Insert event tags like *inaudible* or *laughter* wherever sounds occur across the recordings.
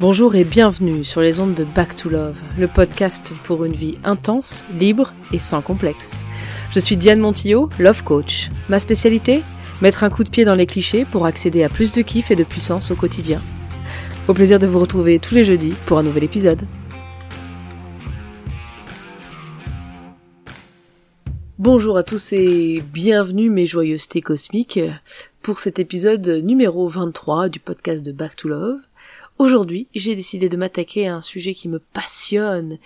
Bonjour et bienvenue sur les ondes de Back to Love, le podcast pour une vie intense, libre et sans complexe. Je suis Diane Montillot, Love Coach. Ma spécialité? Mettre un coup de pied dans les clichés pour accéder à plus de kiff et de puissance au quotidien. Au plaisir de vous retrouver tous les jeudis pour un nouvel épisode. Bonjour à tous et bienvenue mes joyeusetés cosmiques pour cet épisode numéro 23 du podcast de Back to Love. Aujourd'hui, j'ai décidé de m'attaquer à un sujet qui me passionne,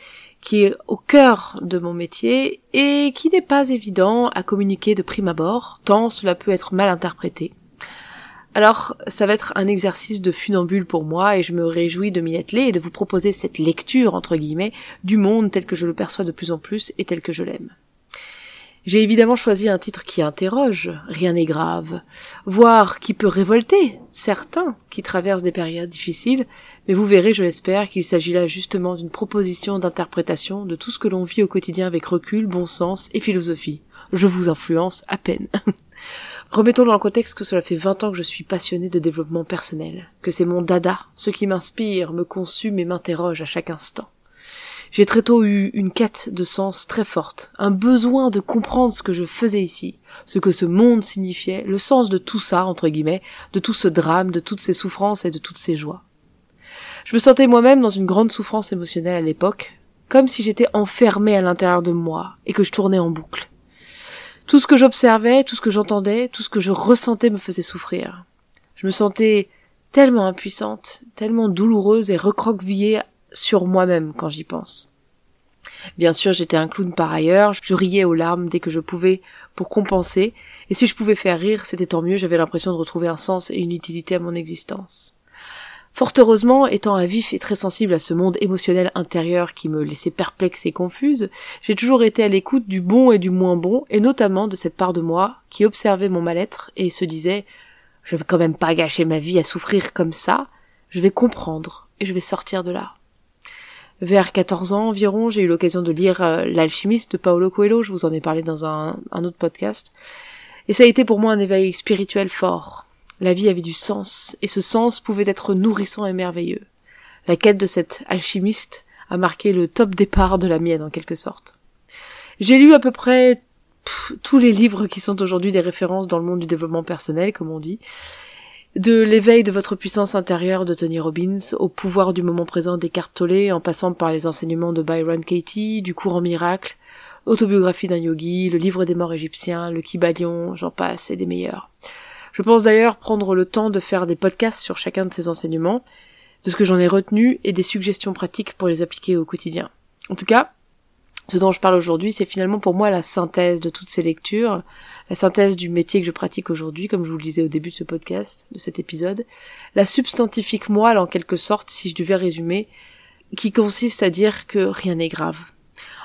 qui est au cœur de mon métier et qui n'est pas évident à communiquer de prime abord, tant cela peut être mal interprété. Alors, ça va être un exercice de funambule pour moi et je me réjouis de m'y atteler et de vous proposer cette lecture, entre guillemets, du monde tel que je le perçois de plus en plus et tel que je l'aime. J'ai évidemment choisi un titre qui interroge, rien n'est grave, voire qui peut révolter certains qui traversent des périodes difficiles, mais vous verrez, je l'espère, qu'il s'agit là justement d'une proposition d'interprétation de tout ce que l'on vit au quotidien avec recul, bon sens et philosophie. Je vous influence à peine. *laughs* Remettons dans le contexte que cela fait 20 ans que je suis passionnée de développement personnel, que c'est mon dada, ce qui m'inspire, me consume et m'interroge à chaque instant. J'ai très tôt eu une quête de sens très forte, un besoin de comprendre ce que je faisais ici, ce que ce monde signifiait, le sens de tout ça, entre guillemets, de tout ce drame, de toutes ces souffrances et de toutes ces joies. Je me sentais moi-même dans une grande souffrance émotionnelle à l'époque, comme si j'étais enfermée à l'intérieur de moi et que je tournais en boucle. Tout ce que j'observais, tout ce que j'entendais, tout ce que je ressentais me faisait souffrir. Je me sentais tellement impuissante, tellement douloureuse et recroquevillée sur moi-même quand j'y pense. Bien sûr, j'étais un clown par ailleurs, je riais aux larmes dès que je pouvais pour compenser, et si je pouvais faire rire, c'était tant mieux, j'avais l'impression de retrouver un sens et une utilité à mon existence. Fort heureusement, étant un vif et très sensible à ce monde émotionnel intérieur qui me laissait perplexe et confuse, j'ai toujours été à l'écoute du bon et du moins bon, et notamment de cette part de moi qui observait mon mal-être et se disait je vais quand même pas gâcher ma vie à souffrir comme ça, je vais comprendre et je vais sortir de là. Vers 14 ans environ, j'ai eu l'occasion de lire euh, L'alchimiste de Paolo Coelho, je vous en ai parlé dans un, un autre podcast. Et ça a été pour moi un éveil spirituel fort. La vie avait du sens, et ce sens pouvait être nourrissant et merveilleux. La quête de cet alchimiste a marqué le top départ de la mienne en quelque sorte. J'ai lu à peu près tous les livres qui sont aujourd'hui des références dans le monde du développement personnel, comme on dit, de l'éveil de votre puissance intérieure de Tony Robbins au pouvoir du moment présent d'Eckhart Tolle en passant par les enseignements de Byron Katie, du courant miracle, autobiographie d'un yogi, le livre des morts égyptiens, le Kybalion, j'en passe, et des meilleurs. Je pense d'ailleurs prendre le temps de faire des podcasts sur chacun de ces enseignements, de ce que j'en ai retenu et des suggestions pratiques pour les appliquer au quotidien. En tout cas, ce dont je parle aujourd'hui, c'est finalement pour moi la synthèse de toutes ces lectures, la synthèse du métier que je pratique aujourd'hui, comme je vous le disais au début de ce podcast, de cet épisode, la substantifique moelle en quelque sorte, si je devais résumer, qui consiste à dire que rien n'est grave.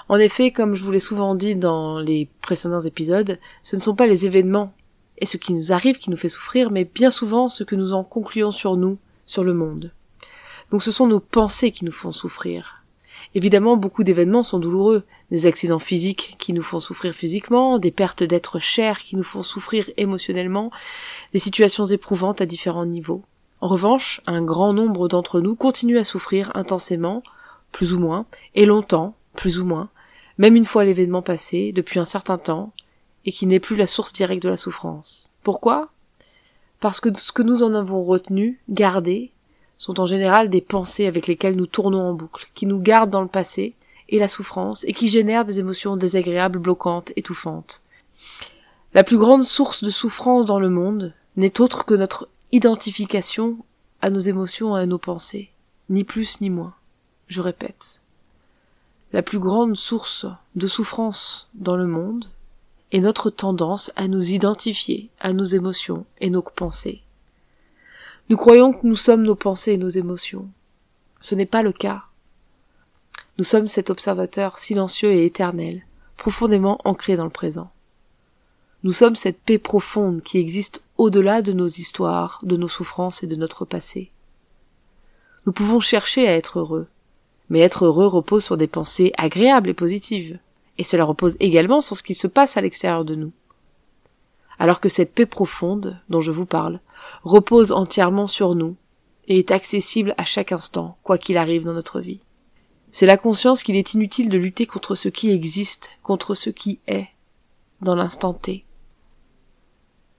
En effet, comme je vous l'ai souvent dit dans les précédents épisodes, ce ne sont pas les événements et ce qui nous arrive qui nous fait souffrir, mais bien souvent ce que nous en concluons sur nous, sur le monde. Donc ce sont nos pensées qui nous font souffrir, Évidemment, beaucoup d'événements sont douloureux. Des accidents physiques qui nous font souffrir physiquement, des pertes d'êtres chers qui nous font souffrir émotionnellement, des situations éprouvantes à différents niveaux. En revanche, un grand nombre d'entre nous continuent à souffrir intensément, plus ou moins, et longtemps, plus ou moins, même une fois l'événement passé, depuis un certain temps, et qui n'est plus la source directe de la souffrance. Pourquoi? Parce que ce que nous en avons retenu, gardé, sont en général des pensées avec lesquelles nous tournons en boucle, qui nous gardent dans le passé et la souffrance, et qui génèrent des émotions désagréables, bloquantes, étouffantes. La plus grande source de souffrance dans le monde n'est autre que notre identification à nos émotions et à nos pensées, ni plus ni moins. Je répète. La plus grande source de souffrance dans le monde est notre tendance à nous identifier à nos émotions et nos pensées. Nous croyons que nous sommes nos pensées et nos émotions. Ce n'est pas le cas. Nous sommes cet observateur silencieux et éternel, profondément ancré dans le présent. Nous sommes cette paix profonde qui existe au-delà de nos histoires, de nos souffrances et de notre passé. Nous pouvons chercher à être heureux, mais être heureux repose sur des pensées agréables et positives, et cela repose également sur ce qui se passe à l'extérieur de nous. Alors que cette paix profonde, dont je vous parle, repose entièrement sur nous, et est accessible à chaque instant, quoi qu'il arrive dans notre vie. C'est la conscience qu'il est inutile de lutter contre ce qui existe, contre ce qui est, dans l'instant T.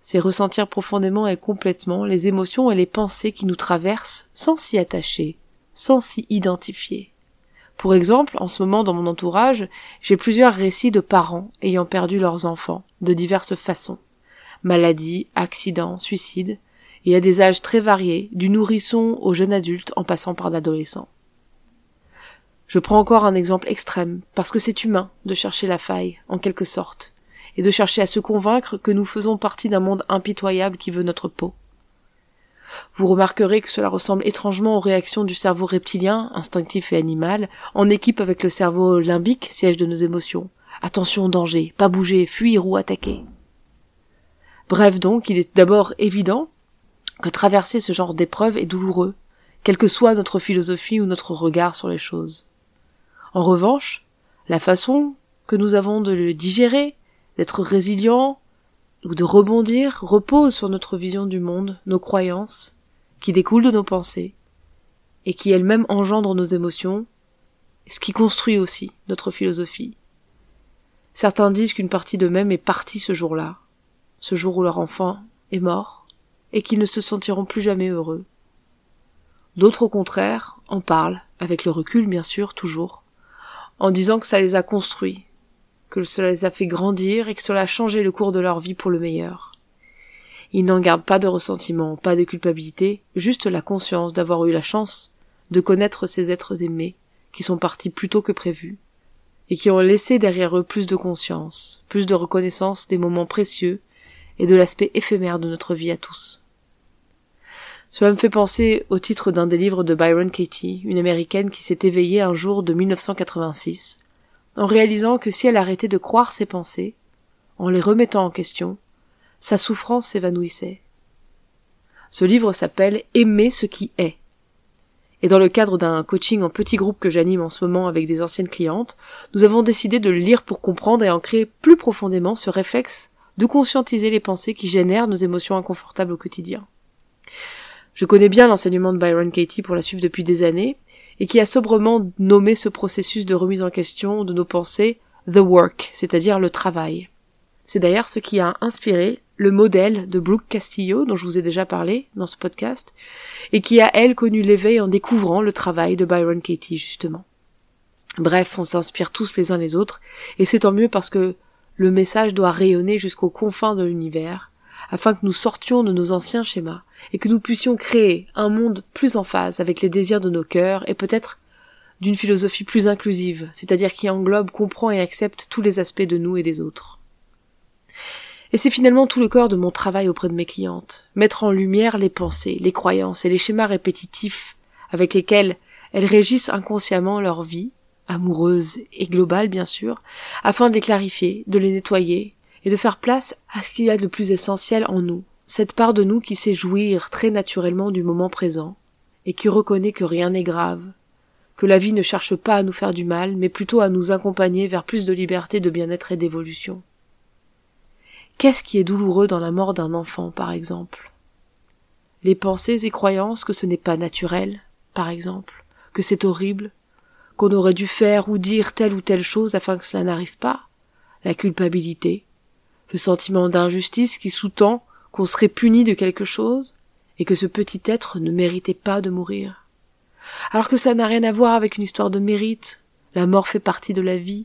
C'est ressentir profondément et complètement les émotions et les pensées qui nous traversent sans s'y attacher, sans s'y identifier. Pour exemple, en ce moment dans mon entourage, j'ai plusieurs récits de parents ayant perdu leurs enfants, de diverses façons. Maladies, accidents, suicides, et à des âges très variés, du nourrisson au jeune adulte en passant par l'adolescent. Je prends encore un exemple extrême, parce que c'est humain de chercher la faille, en quelque sorte, et de chercher à se convaincre que nous faisons partie d'un monde impitoyable qui veut notre peau. Vous remarquerez que cela ressemble étrangement aux réactions du cerveau reptilien, instinctif et animal, en équipe avec le cerveau limbique, siège de nos émotions. Attention, danger, pas bouger, fuir ou attaquer. Bref donc, il est d'abord évident que traverser ce genre d'épreuve est douloureux, quelle que soit notre philosophie ou notre regard sur les choses. En revanche, la façon que nous avons de le digérer, d'être résilient ou de rebondir repose sur notre vision du monde, nos croyances, qui découlent de nos pensées, et qui elles-mêmes engendrent nos émotions, ce qui construit aussi notre philosophie. Certains disent qu'une partie d'eux-mêmes est partie ce jour-là, ce jour où leur enfant est mort, et qu'ils ne se sentiront plus jamais heureux. D'autres au contraire en parlent, avec le recul bien sûr, toujours, en disant que ça les a construits, que cela les a fait grandir et que cela a changé le cours de leur vie pour le meilleur. Ils n'en gardent pas de ressentiment, pas de culpabilité, juste la conscience d'avoir eu la chance de connaître ces êtres aimés, qui sont partis plus tôt que prévu, et qui ont laissé derrière eux plus de conscience, plus de reconnaissance des moments précieux et de l'aspect éphémère de notre vie à tous. Cela me fait penser au titre d'un des livres de Byron Katie, une américaine qui s'est éveillée un jour de 1986, en réalisant que si elle arrêtait de croire ses pensées, en les remettant en question, sa souffrance s'évanouissait. Ce livre s'appelle Aimer ce qui est. Et dans le cadre d'un coaching en petit groupe que j'anime en ce moment avec des anciennes clientes, nous avons décidé de le lire pour comprendre et ancrer plus profondément ce réflexe de conscientiser les pensées qui génèrent nos émotions inconfortables au quotidien. Je connais bien l'enseignement de Byron Katie pour la suivre depuis des années, et qui a sobrement nommé ce processus de remise en question de nos pensées the work, c'est-à-dire le travail. C'est d'ailleurs ce qui a inspiré le modèle de Brooke Castillo, dont je vous ai déjà parlé dans ce podcast, et qui a, elle, connu l'éveil en découvrant le travail de Byron Katie, justement. Bref, on s'inspire tous les uns les autres, et c'est tant mieux parce que le message doit rayonner jusqu'aux confins de l'univers, afin que nous sortions de nos anciens schémas, et que nous puissions créer un monde plus en phase avec les désirs de nos cœurs et peut-être d'une philosophie plus inclusive, c'est-à-dire qui englobe, comprend et accepte tous les aspects de nous et des autres. Et c'est finalement tout le corps de mon travail auprès de mes clientes, mettre en lumière les pensées, les croyances et les schémas répétitifs avec lesquels elles régissent inconsciemment leur vie, amoureuse et globale bien sûr, afin de les clarifier, de les nettoyer et de faire place à ce qu'il y a de plus essentiel en nous, cette part de nous qui sait jouir très naturellement du moment présent, et qui reconnaît que rien n'est grave, que la vie ne cherche pas à nous faire du mal, mais plutôt à nous accompagner vers plus de liberté, de bien-être et d'évolution. Qu'est-ce qui est douloureux dans la mort d'un enfant, par exemple? Les pensées et croyances que ce n'est pas naturel, par exemple, que c'est horrible, qu'on aurait dû faire ou dire telle ou telle chose afin que cela n'arrive pas, la culpabilité, le sentiment d'injustice qui sous-tend qu'on serait puni de quelque chose, et que ce petit être ne méritait pas de mourir. Alors que ça n'a rien à voir avec une histoire de mérite, la mort fait partie de la vie,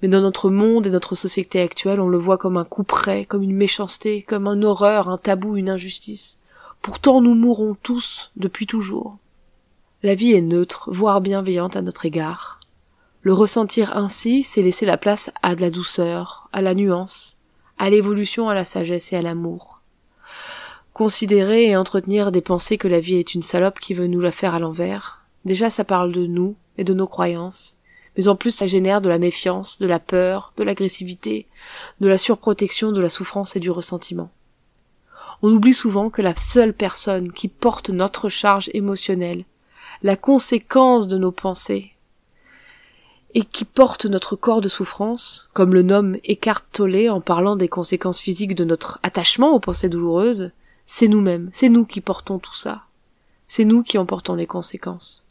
mais dans notre monde et notre société actuelle, on le voit comme un coup près, comme une méchanceté, comme une horreur, un tabou, une injustice. Pourtant nous mourons tous depuis toujours. La vie est neutre, voire bienveillante à notre égard. Le ressentir ainsi, c'est laisser la place à de la douceur, à la nuance, à l'évolution, à la sagesse et à l'amour considérer et entretenir des pensées que la vie est une salope qui veut nous la faire à l'envers. Déjà ça parle de nous et de nos croyances, mais en plus ça génère de la méfiance, de la peur, de l'agressivité, de la surprotection, de la souffrance et du ressentiment. On oublie souvent que la seule personne qui porte notre charge émotionnelle, la conséquence de nos pensées, et qui porte notre corps de souffrance, comme le nomme Eckhart en parlant des conséquences physiques de notre attachement aux pensées douloureuses, c'est nous-mêmes, c'est nous qui portons tout ça. C'est nous qui en portons les conséquences.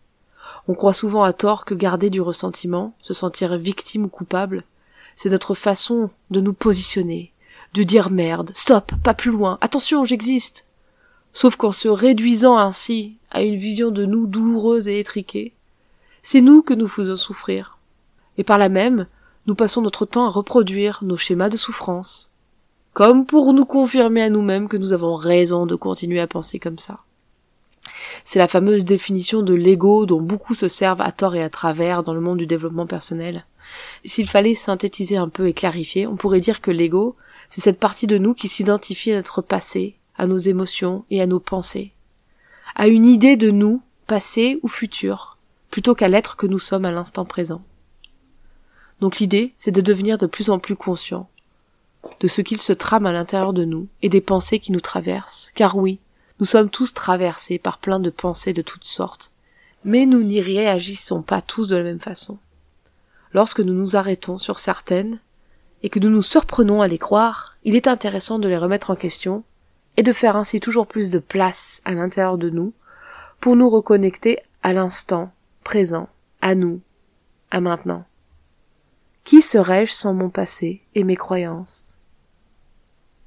On croit souvent à tort que garder du ressentiment, se sentir victime ou coupable, c'est notre façon de nous positionner, de dire merde, stop, pas plus loin, attention, j'existe. Sauf qu'en se réduisant ainsi à une vision de nous douloureuse et étriquée, c'est nous que nous faisons souffrir. Et par là même, nous passons notre temps à reproduire nos schémas de souffrance, comme pour nous confirmer à nous-mêmes que nous avons raison de continuer à penser comme ça. C'est la fameuse définition de l'ego dont beaucoup se servent à tort et à travers dans le monde du développement personnel. S'il fallait synthétiser un peu et clarifier, on pourrait dire que l'ego, c'est cette partie de nous qui s'identifie à notre passé, à nos émotions et à nos pensées, à une idée de nous, passé ou futur, plutôt qu'à l'être que nous sommes à l'instant présent. Donc l'idée, c'est de devenir de plus en plus conscient de ce qu'il se trame à l'intérieur de nous et des pensées qui nous traversent, car oui, nous sommes tous traversés par plein de pensées de toutes sortes, mais nous n'y réagissons pas tous de la même façon. Lorsque nous nous arrêtons sur certaines, et que nous nous surprenons à les croire, il est intéressant de les remettre en question, et de faire ainsi toujours plus de place à l'intérieur de nous, pour nous reconnecter à l'instant présent, à nous, à maintenant. Qui serais-je sans mon passé et mes croyances?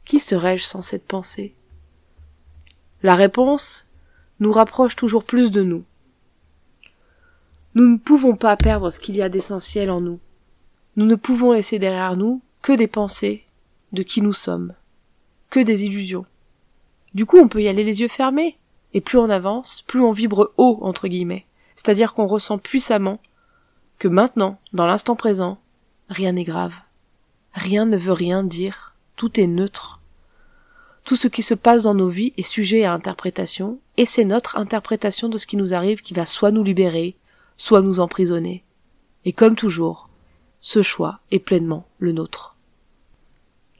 Qui serais-je sans cette pensée? La réponse nous rapproche toujours plus de nous. Nous ne pouvons pas perdre ce qu'il y a d'essentiel en nous. Nous ne pouvons laisser derrière nous que des pensées de qui nous sommes, que des illusions. Du coup, on peut y aller les yeux fermés, et plus on avance, plus on vibre haut, entre guillemets, c'est-à-dire qu'on ressent puissamment que maintenant, dans l'instant présent, rien n'est grave. Rien ne veut rien dire, tout est neutre. Tout ce qui se passe dans nos vies est sujet à interprétation, et c'est notre interprétation de ce qui nous arrive qui va soit nous libérer, soit nous emprisonner. Et comme toujours, ce choix est pleinement le nôtre.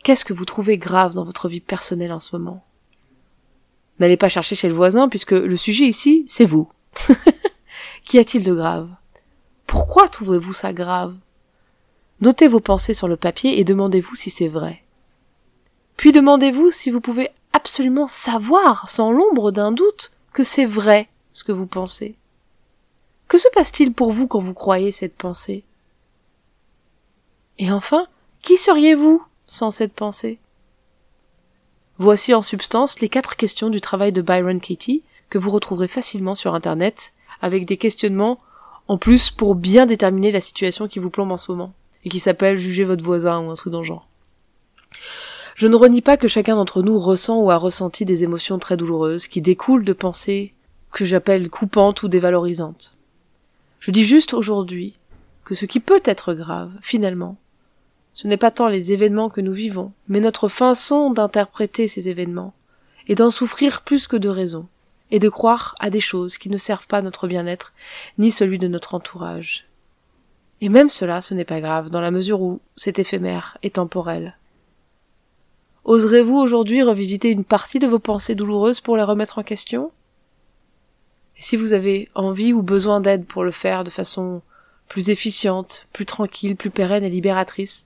Qu'est-ce que vous trouvez grave dans votre vie personnelle en ce moment? N'allez pas chercher chez le voisin puisque le sujet ici, c'est vous. *laughs* Qu'y a-t-il de grave? Pourquoi trouvez-vous ça grave? Notez vos pensées sur le papier et demandez-vous si c'est vrai. Puis demandez-vous si vous pouvez absolument savoir, sans l'ombre d'un doute, que c'est vrai ce que vous pensez. Que se passe-t-il pour vous quand vous croyez cette pensée? Et enfin, qui seriez-vous sans cette pensée? Voici en substance les quatre questions du travail de Byron Katie que vous retrouverez facilement sur Internet, avec des questionnements en plus pour bien déterminer la situation qui vous plombe en ce moment et qui s'appelle Juger votre voisin ou un truc dans le genre. Je ne renie pas que chacun d'entre nous ressent ou a ressenti des émotions très douloureuses qui découlent de pensées que j'appelle coupantes ou dévalorisantes. Je dis juste aujourd'hui que ce qui peut être grave, finalement, ce n'est pas tant les événements que nous vivons, mais notre façon d'interpréter ces événements, et d'en souffrir plus que de raison, et de croire à des choses qui ne servent pas notre bien-être, ni celui de notre entourage. Et même cela, ce n'est pas grave, dans la mesure où c'est éphémère et temporel. Oserez-vous aujourd'hui revisiter une partie de vos pensées douloureuses pour les remettre en question? Et si vous avez envie ou besoin d'aide pour le faire de façon plus efficiente, plus tranquille, plus pérenne et libératrice,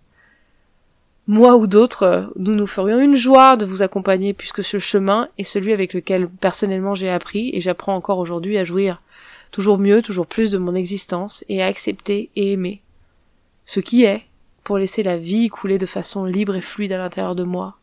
moi ou d'autres, nous nous ferions une joie de vous accompagner puisque ce chemin est celui avec lequel personnellement j'ai appris et j'apprends encore aujourd'hui à jouir toujours mieux, toujours plus de mon existence, et à accepter et aimer. Ce qui est, pour laisser la vie couler de façon libre et fluide à l'intérieur de moi.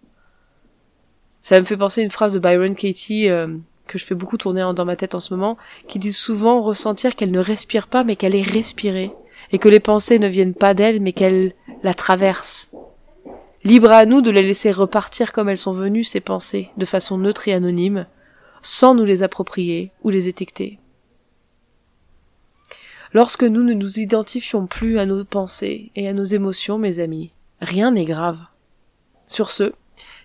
Ça me fait penser à une phrase de Byron Katie euh, que je fais beaucoup tourner dans ma tête en ce moment, qui dit souvent ressentir qu'elle ne respire pas mais qu'elle est respirée, et que les pensées ne viennent pas d'elle mais qu'elle la traversent. Libre à nous de les laisser repartir comme elles sont venues, ces pensées, de façon neutre et anonyme, sans nous les approprier ou les étiqueter. Lorsque nous ne nous identifions plus à nos pensées et à nos émotions, mes amis, rien n'est grave. Sur ce,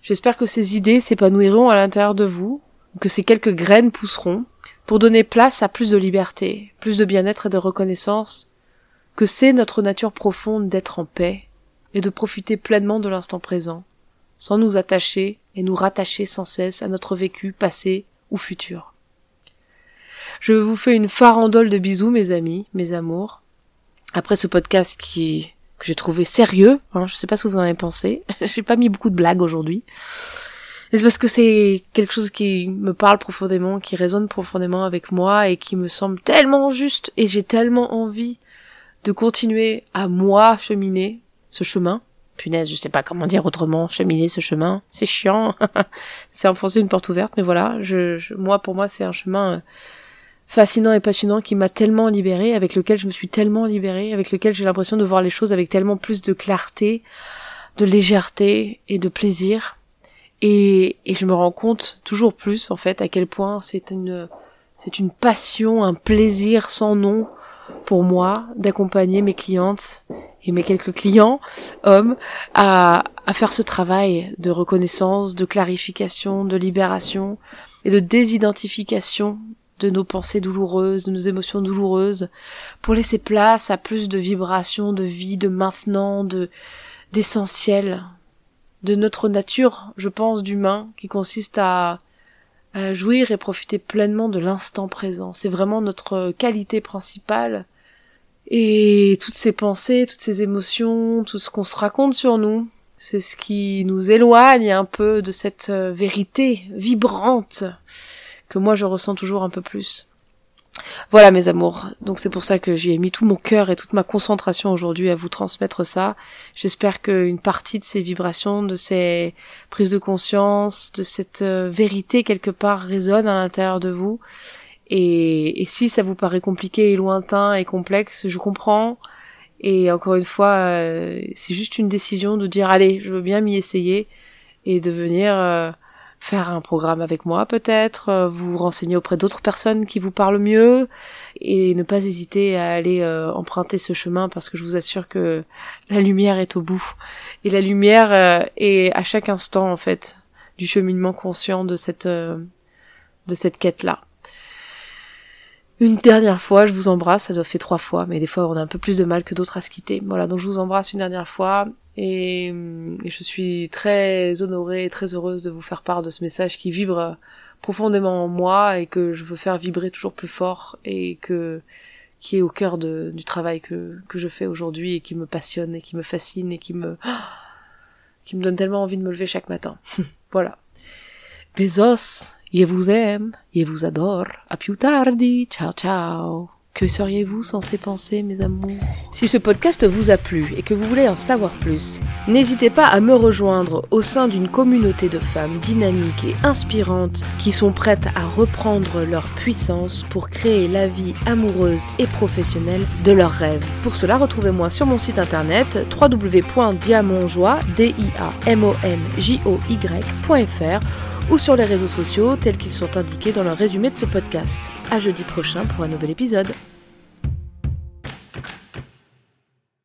j'espère que ces idées s'épanouiront à l'intérieur de vous, que ces quelques graines pousseront, pour donner place à plus de liberté, plus de bien-être et de reconnaissance, que c'est notre nature profonde d'être en paix et de profiter pleinement de l'instant présent, sans nous attacher et nous rattacher sans cesse à notre vécu passé ou futur. Je vous fais une farandole de bisous, mes amis, mes amours. Après ce podcast qui que j'ai trouvé sérieux, hein, je sais pas ce que vous en avez pensé. *laughs* j'ai pas mis beaucoup de blagues aujourd'hui. C'est parce que c'est quelque chose qui me parle profondément, qui résonne profondément avec moi et qui me semble tellement juste et j'ai tellement envie de continuer à moi cheminer ce chemin. Punaise, je sais pas comment dire autrement, cheminer ce chemin. C'est chiant. *laughs* c'est enfoncer une porte ouverte, mais voilà, je, moi, pour moi, c'est un chemin euh, fascinant et passionnant qui m'a tellement libéré, avec lequel je me suis tellement libérée, avec lequel j'ai l'impression de voir les choses avec tellement plus de clarté, de légèreté et de plaisir. Et, et je me rends compte toujours plus, en fait, à quel point c'est une, c'est une passion, un plaisir sans nom pour moi d'accompagner mes clientes et mes quelques clients hommes à, faire ce travail de reconnaissance, de clarification, de libération et de désidentification de nos pensées douloureuses, de nos émotions douloureuses, pour laisser place à plus de vibrations, de vie, de maintenant, de d'essentiel, de notre nature, je pense, d'humain, qui consiste à, à jouir et profiter pleinement de l'instant présent. C'est vraiment notre qualité principale. Et toutes ces pensées, toutes ces émotions, tout ce qu'on se raconte sur nous, c'est ce qui nous éloigne un peu de cette vérité vibrante que moi je ressens toujours un peu plus. Voilà mes amours, donc c'est pour ça que j'y ai mis tout mon cœur et toute ma concentration aujourd'hui à vous transmettre ça. J'espère qu'une partie de ces vibrations, de ces prises de conscience, de cette euh, vérité quelque part résonne à l'intérieur de vous. Et, si ça vous paraît compliqué et lointain et complexe, je comprends. Et encore une fois, euh, c'est juste une décision de dire allez, je veux bien m'y essayer et de venir euh, faire un programme avec moi peut-être, euh, vous renseigner auprès d'autres personnes qui vous parlent mieux et ne pas hésiter à aller euh, emprunter ce chemin parce que je vous assure que la lumière est au bout et la lumière euh, est à chaque instant en fait du cheminement conscient de cette de cette quête là. Une dernière fois, je vous embrasse, ça doit faire trois fois, mais des fois on a un peu plus de mal que d'autres à se quitter. Voilà, donc je vous embrasse une dernière fois et, je suis très honorée et très heureuse de vous faire part de ce message qui vibre profondément en moi et que je veux faire vibrer toujours plus fort et que qui est au cœur de, du travail que, que je fais aujourd'hui et qui me passionne et qui me fascine et qui me *gasps* qui me donne tellement envie de me lever chaque matin. *laughs* voilà. Besos, je vous aime, je vous adore. A più tardi. Ciao ciao. Que seriez-vous sans ces pensées, mes amours? Si ce podcast vous a plu et que vous voulez en savoir plus, n'hésitez pas à me rejoindre au sein d'une communauté de femmes dynamiques et inspirantes qui sont prêtes à reprendre leur puissance pour créer la vie amoureuse et professionnelle de leurs rêves. Pour cela, retrouvez-moi sur mon site internet www.diamonjoie.fr ou sur les réseaux sociaux tels qu'ils sont indiqués dans le résumé de ce podcast. À jeudi prochain pour un nouvel épisode.